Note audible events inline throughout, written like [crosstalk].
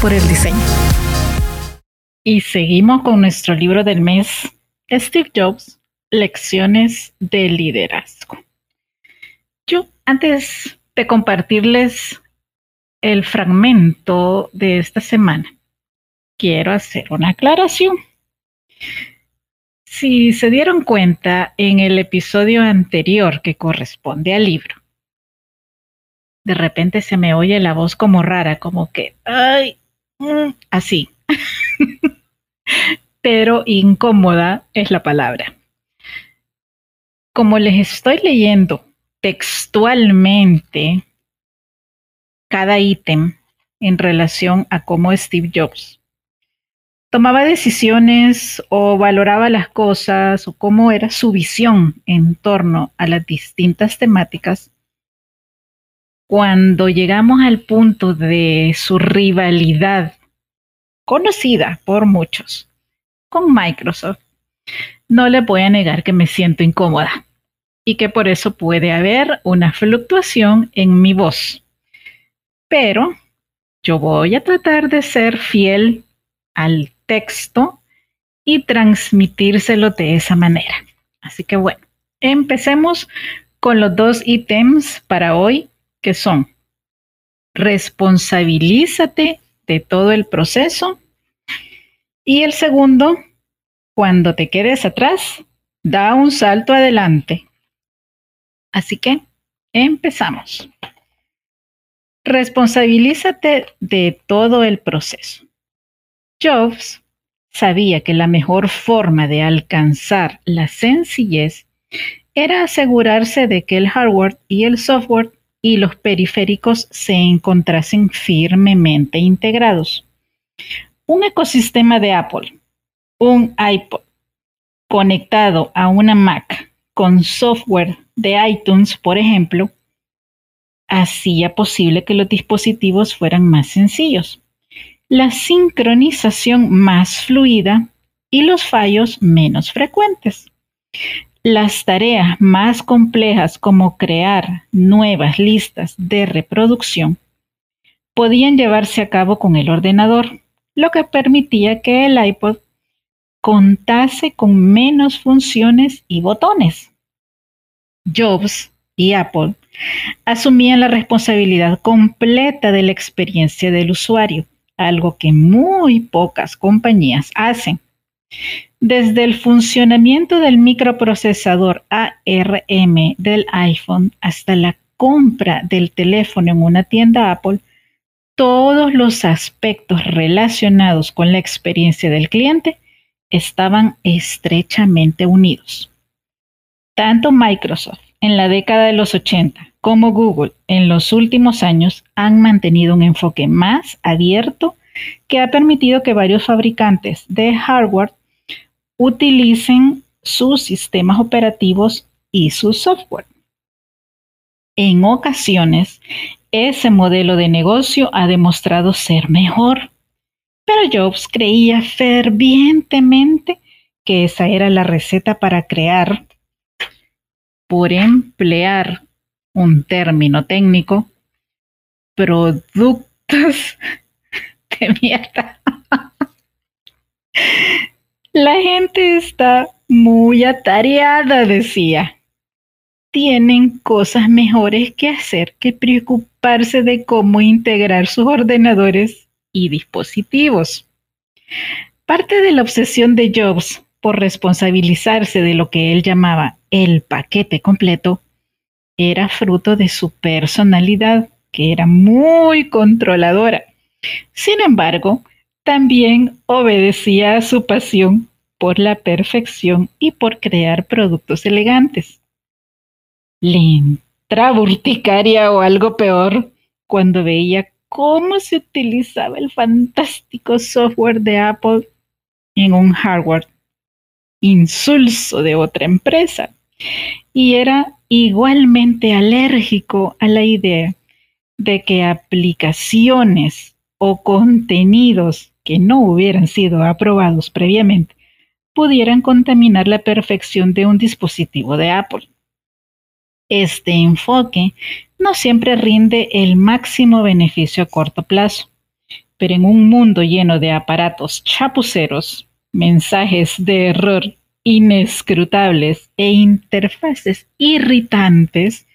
Por el diseño. Y seguimos con nuestro libro del mes, Steve Jobs, Lecciones de Liderazgo. Yo, antes de compartirles el fragmento de esta semana, quiero hacer una aclaración. Si se dieron cuenta en el episodio anterior que corresponde al libro, de repente se me oye la voz como rara, como que, ay, Así. Pero incómoda es la palabra. Como les estoy leyendo textualmente cada ítem en relación a cómo Steve Jobs tomaba decisiones o valoraba las cosas o cómo era su visión en torno a las distintas temáticas, cuando llegamos al punto de su rivalidad, conocida por muchos, con Microsoft, no le voy a negar que me siento incómoda y que por eso puede haber una fluctuación en mi voz. Pero yo voy a tratar de ser fiel al texto y transmitírselo de esa manera. Así que bueno, empecemos con los dos ítems para hoy que son responsabilízate de todo el proceso y el segundo, cuando te quedes atrás, da un salto adelante. Así que empezamos. Responsabilízate de todo el proceso. Jobs sabía que la mejor forma de alcanzar la sencillez era asegurarse de que el hardware y el software y los periféricos se encontrasen firmemente integrados. Un ecosistema de Apple, un iPod conectado a una Mac con software de iTunes, por ejemplo, hacía posible que los dispositivos fueran más sencillos, la sincronización más fluida y los fallos menos frecuentes. Las tareas más complejas como crear nuevas listas de reproducción podían llevarse a cabo con el ordenador, lo que permitía que el iPod contase con menos funciones y botones. Jobs y Apple asumían la responsabilidad completa de la experiencia del usuario, algo que muy pocas compañías hacen. Desde el funcionamiento del microprocesador ARM del iPhone hasta la compra del teléfono en una tienda Apple, todos los aspectos relacionados con la experiencia del cliente estaban estrechamente unidos. Tanto Microsoft en la década de los 80 como Google en los últimos años han mantenido un enfoque más abierto que ha permitido que varios fabricantes de hardware utilicen sus sistemas operativos y su software. En ocasiones, ese modelo de negocio ha demostrado ser mejor, Pero Jobs creía fervientemente que esa era la receta para crear, por emplear un término técnico, productos [laughs] de mierda. La gente está muy atareada, decía. Tienen cosas mejores que hacer que preocuparse de cómo integrar sus ordenadores y dispositivos. Parte de la obsesión de Jobs por responsabilizarse de lo que él llamaba el paquete completo era fruto de su personalidad, que era muy controladora. Sin embargo, también obedecía a su pasión por la perfección y por crear productos elegantes. Le entraba o algo peor cuando veía cómo se utilizaba el fantástico software de Apple en un hardware insulso de otra empresa. Y era igualmente alérgico a la idea de que aplicaciones o contenidos que no hubieran sido aprobados previamente pudieran contaminar la perfección de un dispositivo de Apple. Este enfoque no siempre rinde el máximo beneficio a corto plazo, pero en un mundo lleno de aparatos chapuceros, mensajes de error inescrutables e interfaces irritantes,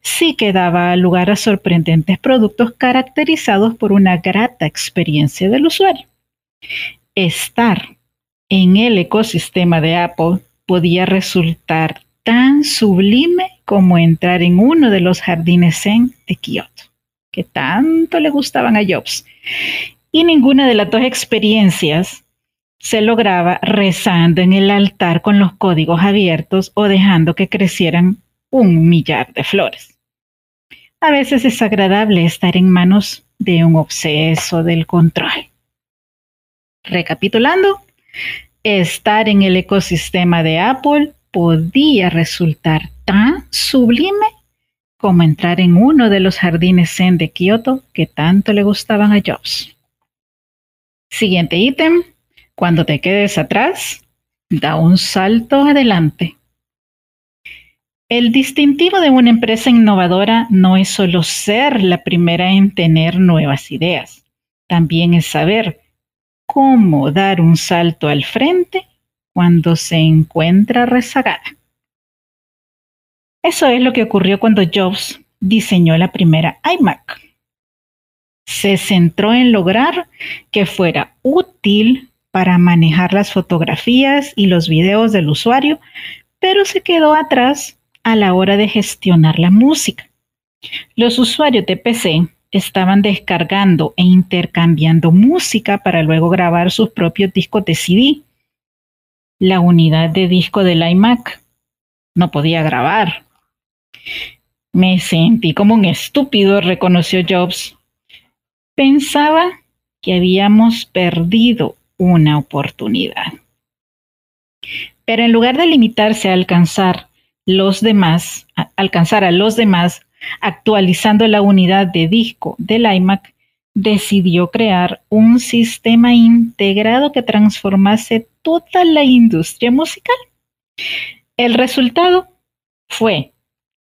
sí que daba lugar a sorprendentes productos caracterizados por una grata experiencia del usuario. Estar en el ecosistema de Apple podía resultar tan sublime como entrar en uno de los jardines Zen de Kioto, que tanto le gustaban a Jobs. Y ninguna de las dos experiencias se lograba rezando en el altar con los códigos abiertos o dejando que crecieran un millar de flores. A veces es agradable estar en manos de un obseso del control. Recapitulando, estar en el ecosistema de Apple podía resultar tan sublime como entrar en uno de los jardines Zen de Kioto que tanto le gustaban a Jobs. Siguiente ítem, cuando te quedes atrás, da un salto adelante. El distintivo de una empresa innovadora no es solo ser la primera en tener nuevas ideas, también es saber cómo dar un salto al frente cuando se encuentra rezagada. Eso es lo que ocurrió cuando Jobs diseñó la primera iMac. Se centró en lograr que fuera útil para manejar las fotografías y los videos del usuario, pero se quedó atrás a la hora de gestionar la música. Los usuarios de PC estaban descargando e intercambiando música para luego grabar sus propios discos de CD. La unidad de disco del iMac no podía grabar. Me sentí como un estúpido, reconoció Jobs. Pensaba que habíamos perdido una oportunidad. Pero en lugar de limitarse a alcanzar los demás, alcanzar a los demás actualizando la unidad de disco del iMac, decidió crear un sistema integrado que transformase toda la industria musical. El resultado fue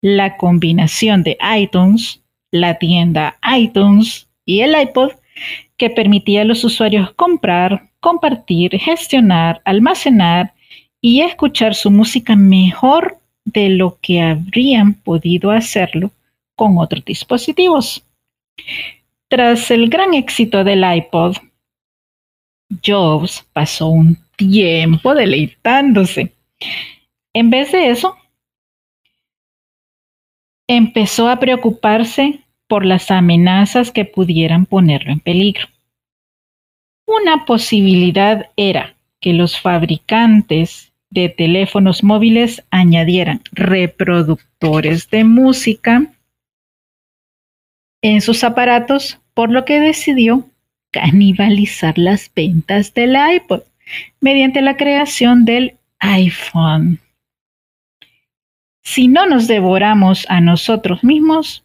la combinación de iTunes, la tienda iTunes y el iPod que permitía a los usuarios comprar, compartir, gestionar, almacenar y escuchar su música mejor de lo que habrían podido hacerlo con otros dispositivos. Tras el gran éxito del iPod, Jobs pasó un tiempo deleitándose. En vez de eso, empezó a preocuparse por las amenazas que pudieran ponerlo en peligro. Una posibilidad era que los fabricantes de teléfonos móviles añadieran reproductores de música en sus aparatos, por lo que decidió canibalizar las ventas del iPod mediante la creación del iPhone. Si no nos devoramos a nosotros mismos,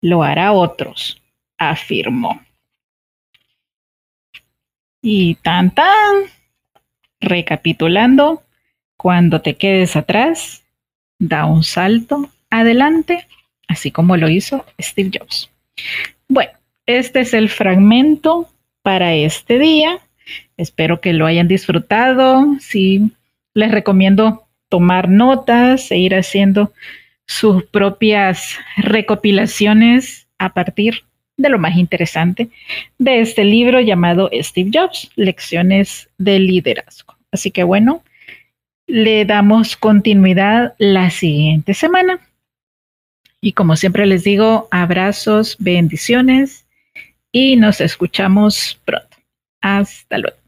lo hará otros, afirmó. Y tan tan, recapitulando, cuando te quedes atrás, da un salto adelante, así como lo hizo Steve Jobs. Bueno, este es el fragmento para este día. Espero que lo hayan disfrutado. Sí, les recomiendo tomar notas e ir haciendo sus propias recopilaciones a partir de lo más interesante de este libro llamado Steve Jobs, Lecciones de Liderazgo. Así que bueno, le damos continuidad la siguiente semana. Y como siempre les digo, abrazos, bendiciones y nos escuchamos pronto. Hasta luego.